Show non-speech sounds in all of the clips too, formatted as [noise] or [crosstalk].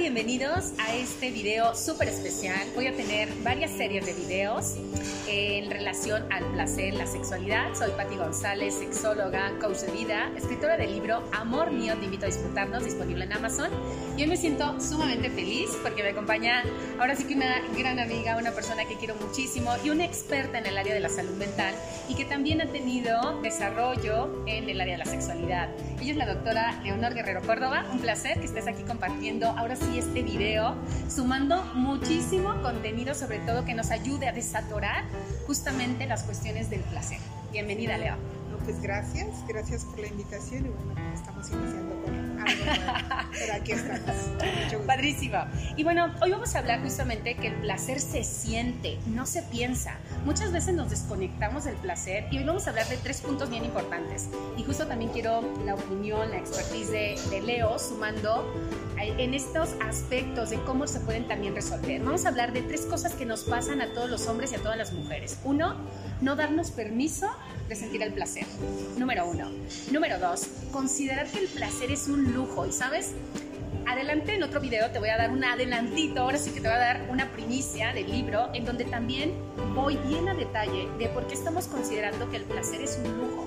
bienvenidos a este video súper especial. Voy a tener varias series de videos en relación al placer, la sexualidad. Soy Patti González, sexóloga, coach de vida, escritora del libro Amor Mío, te invito a disfrutarnos, disponible en Amazon. Y hoy me siento sumamente feliz porque me acompaña ahora sí que una gran amiga, una persona que quiero muchísimo y una experta en el área de la salud mental y que también ha tenido desarrollo en el área de la sexualidad. Ella es la doctora Leonor Guerrero Córdoba. Un placer que estés aquí compartiendo ahora sí este video, sumando muchísimo contenido, sobre todo que nos ayude a desatorar justamente las cuestiones del placer. Bienvenida, Leo. pues gracias, gracias por la invitación y bueno, estamos iniciando con [laughs] pero aquí estamos. Padrísimo. Y bueno, hoy vamos a hablar justamente que el placer se siente, no se piensa. Muchas veces nos desconectamos del placer y hoy vamos a hablar de tres puntos bien importantes. Y justo también quiero la opinión, la expertise de, de Leo, sumando en estos aspectos de cómo se pueden también resolver. Vamos a hablar de tres cosas que nos pasan a todos los hombres y a todas las mujeres. Uno, no darnos permiso de sentir el placer. Número uno. Número dos, considerar que el placer es un lujo. Y sabes, adelante en otro video te voy a dar un adelantito, ahora sí que te voy a dar una primicia del libro en donde también voy bien a detalle de por qué estamos considerando que el placer es un lujo.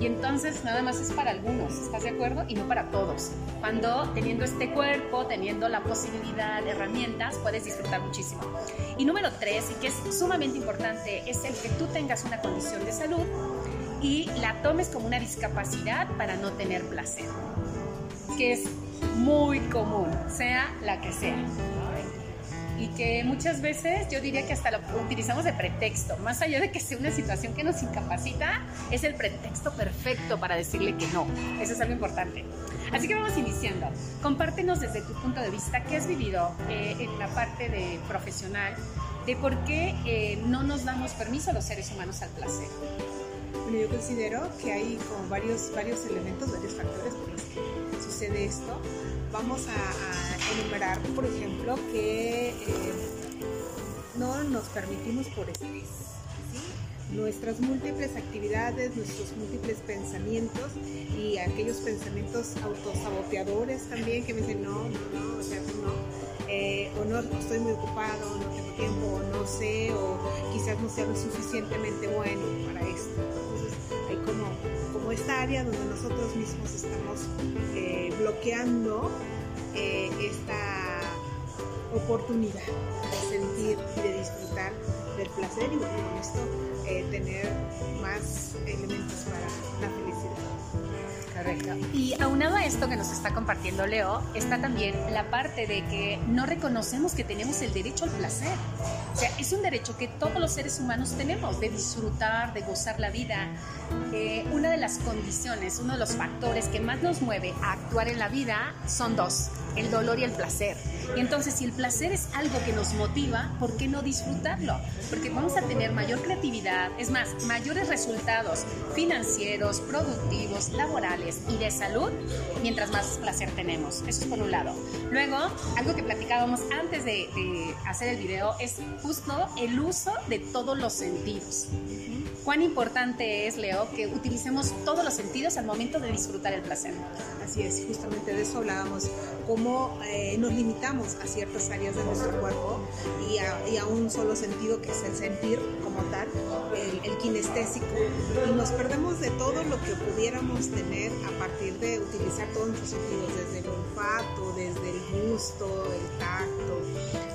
Y entonces nada más es para algunos, ¿estás de acuerdo? Y no para todos. Cuando teniendo este cuerpo, teniendo la posibilidad, de herramientas, puedes disfrutar muchísimo. Y número tres, y que es sumamente importante, es el que tú tengas una condición de salud y la tomes como una discapacidad para no tener placer, que es muy común, sea la que sea y que muchas veces yo diría que hasta lo utilizamos de pretexto, más allá de que sea una situación que nos incapacita, es el pretexto perfecto para decirle que no. Eso es algo importante. Así que vamos iniciando. Compártenos desde tu punto de vista qué has vivido eh, en la parte de profesional de por qué eh, no nos damos permiso a los seres humanos al placer. Bueno, yo considero que hay como varios, varios elementos, varios factores por los que sucede esto. Vamos a, enumerar, por ejemplo, que eh, no nos permitimos por estrés. Nuestras múltiples actividades, nuestros múltiples pensamientos y aquellos pensamientos autosaboteadores también que me dicen no, no, no, o sea, no, eh, o no, estoy muy ocupado, no tengo tiempo, o no sé, o quizás no sea lo suficientemente bueno para esto. Esta área donde nosotros mismos estamos eh, bloqueando eh, esta oportunidad de sentir y de disfrutar del placer y con esto eh, tener más elementos para la felicidad. Correcto. Y aunado a esto que nos está compartiendo Leo, está también la parte de que no reconocemos que tenemos el derecho al placer. O sea, es un derecho que todos los seres humanos tenemos de disfrutar, de gozar la vida. Eh, una de las condiciones, uno de los factores que más nos mueve a actuar en la vida son dos el dolor y el placer. Y entonces, si el placer es algo que nos motiva, ¿por qué no disfrutarlo? Porque vamos a tener mayor creatividad, es más, mayores resultados financieros, productivos, laborales y de salud, mientras más placer tenemos. Eso es por un lado. Luego, algo que platicábamos antes de, hacer el video es justo el uso de todos los sentidos cuán importante es, Leo, que utilicemos todos los sentidos al momento de disfrutar el placer. Así es, justamente de eso hablábamos, cómo eh, nos limitamos a ciertas áreas de nuestro cuerpo y a, un solo sentido que es el sentir como tal, el, el kinestésico, y nos perdemos de todo lo que pudiéramos tener a partir de utilizar todos nuestros sentidos, desde el olfato, desde el gusto, el tacto,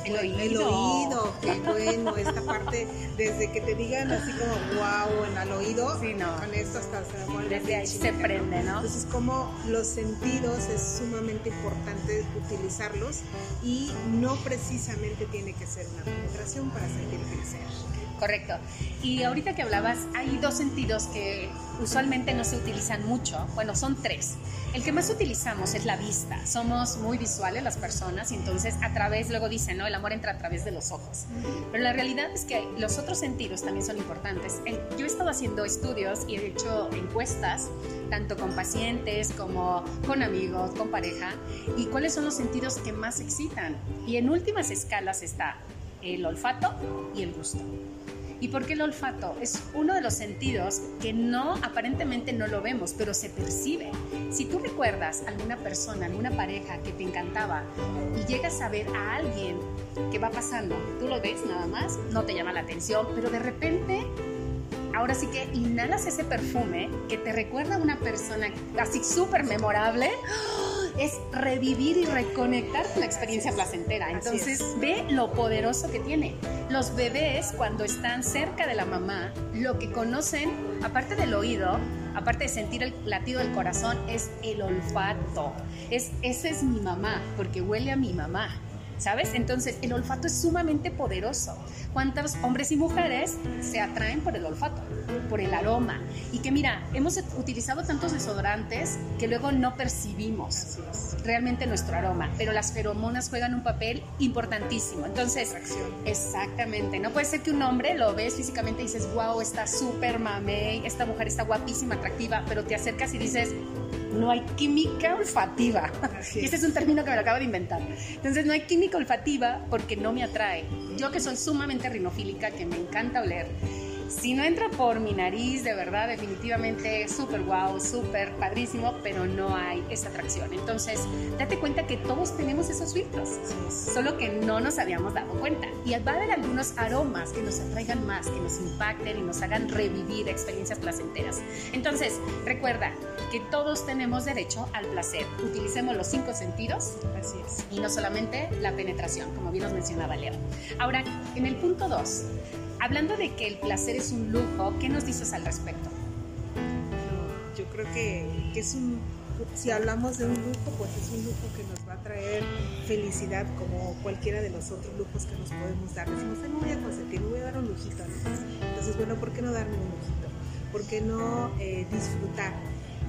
el oído. El oído, qué bueno, esta parte, desde que te digan así como wow en el oído, con esto hasta se vuelve Desde ahí se prende, ¿no? Entonces, como los sentidos es sumamente importante utilizarlos y no precisamente tiene que ser una penetración para sentir placer. Correcto. Y ahorita que hablabas, hay dos sentidos que usualmente no se utilizan mucho. Bueno, son tres. El que más utilizamos es la vista. Somos muy visuales las personas y entonces a través, luego dicen, ¿no? El amor entra a través de los ojos. Pero la realidad es que los otros sentidos también son importantes. Yo he estado haciendo estudios y he hecho encuestas, tanto con pacientes como con amigos, con pareja, y cuáles son los sentidos que más excitan. Y en últimas escalas está el olfato y el gusto. ¿Y por qué el olfato? Es uno de los sentidos que no, aparentemente no lo vemos, pero se percibe. Si tú recuerdas a alguna persona, alguna pareja que te encantaba y llegas a ver a alguien que va pasando, tú lo ves nada más, no te llama la atención, pero de repente ahora sí que inhalas ese perfume que te recuerda a una persona así súper memorable es revivir y reconectar con la experiencia placentera. Entonces, ve lo poderoso que tiene. Los bebés, cuando están cerca de la mamá, lo que conocen, aparte del oído, aparte de sentir el latido del corazón, es el olfato. Es, esa es mi mamá, porque huele a mi mamá. ¿Sabes? Entonces, el olfato es sumamente poderoso. ¿Cuántos hombres y mujeres se atraen por el olfato, por el aroma? Y que mira, hemos utilizado tantos desodorantes que luego no percibimos realmente nuestro aroma, pero las feromonas juegan un papel importantísimo. Entonces, exactamente, no puede ser que un hombre lo ves físicamente y dices, wow, está súper mamey, esta mujer está guapísima, atractiva, pero te acercas y dices, no hay química olfativa. Y ese es un término que me lo acabo de inventar. Entonces, no hay química olfativa porque no me atrae. Yo que soy sumamente rinofílica, que me encanta oler, si no entra por mi nariz, de verdad, definitivamente súper guau, súper padrísimo, pero no hay esa atracción. Entonces, date cuenta que todos tenemos esos filtros, solo que no nos habíamos dado cuenta. Y va a haber algunos aromas que nos atraigan más, que nos impacten y nos hagan revivir experiencias placenteras. Entonces, recuerda que todos tenemos derecho al placer. Utilicemos los cinco sentidos. Así es. Y no solamente la penetración, como bien nos mencionaba Leo. Ahora, en el punto 2, Hablando de que el placer es un lujo, ¿qué nos dices al respecto? Yo creo que, es un, si hablamos de un lujo, pues es un lujo que nos va a traer felicidad como cualquiera de los otros lujos que nos podemos dar. Decimos, no voy a consentir, me voy a dar un lujito. Entonces, bueno, ¿por qué no darme un lujito? ¿Por qué no eh, disfrutar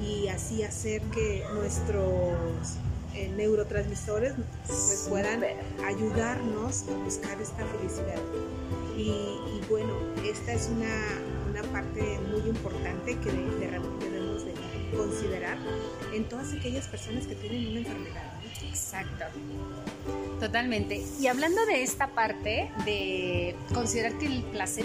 y así hacer que nuestros eh, neurotransmisores pues, puedan ayudarnos a buscar esta felicidad? Y, bueno, esta es una, una, parte muy importante que debemos de considerar en todas aquellas personas que tienen una enfermedad. Exacto. Totalmente. Y hablando de esta parte de considerar que el placer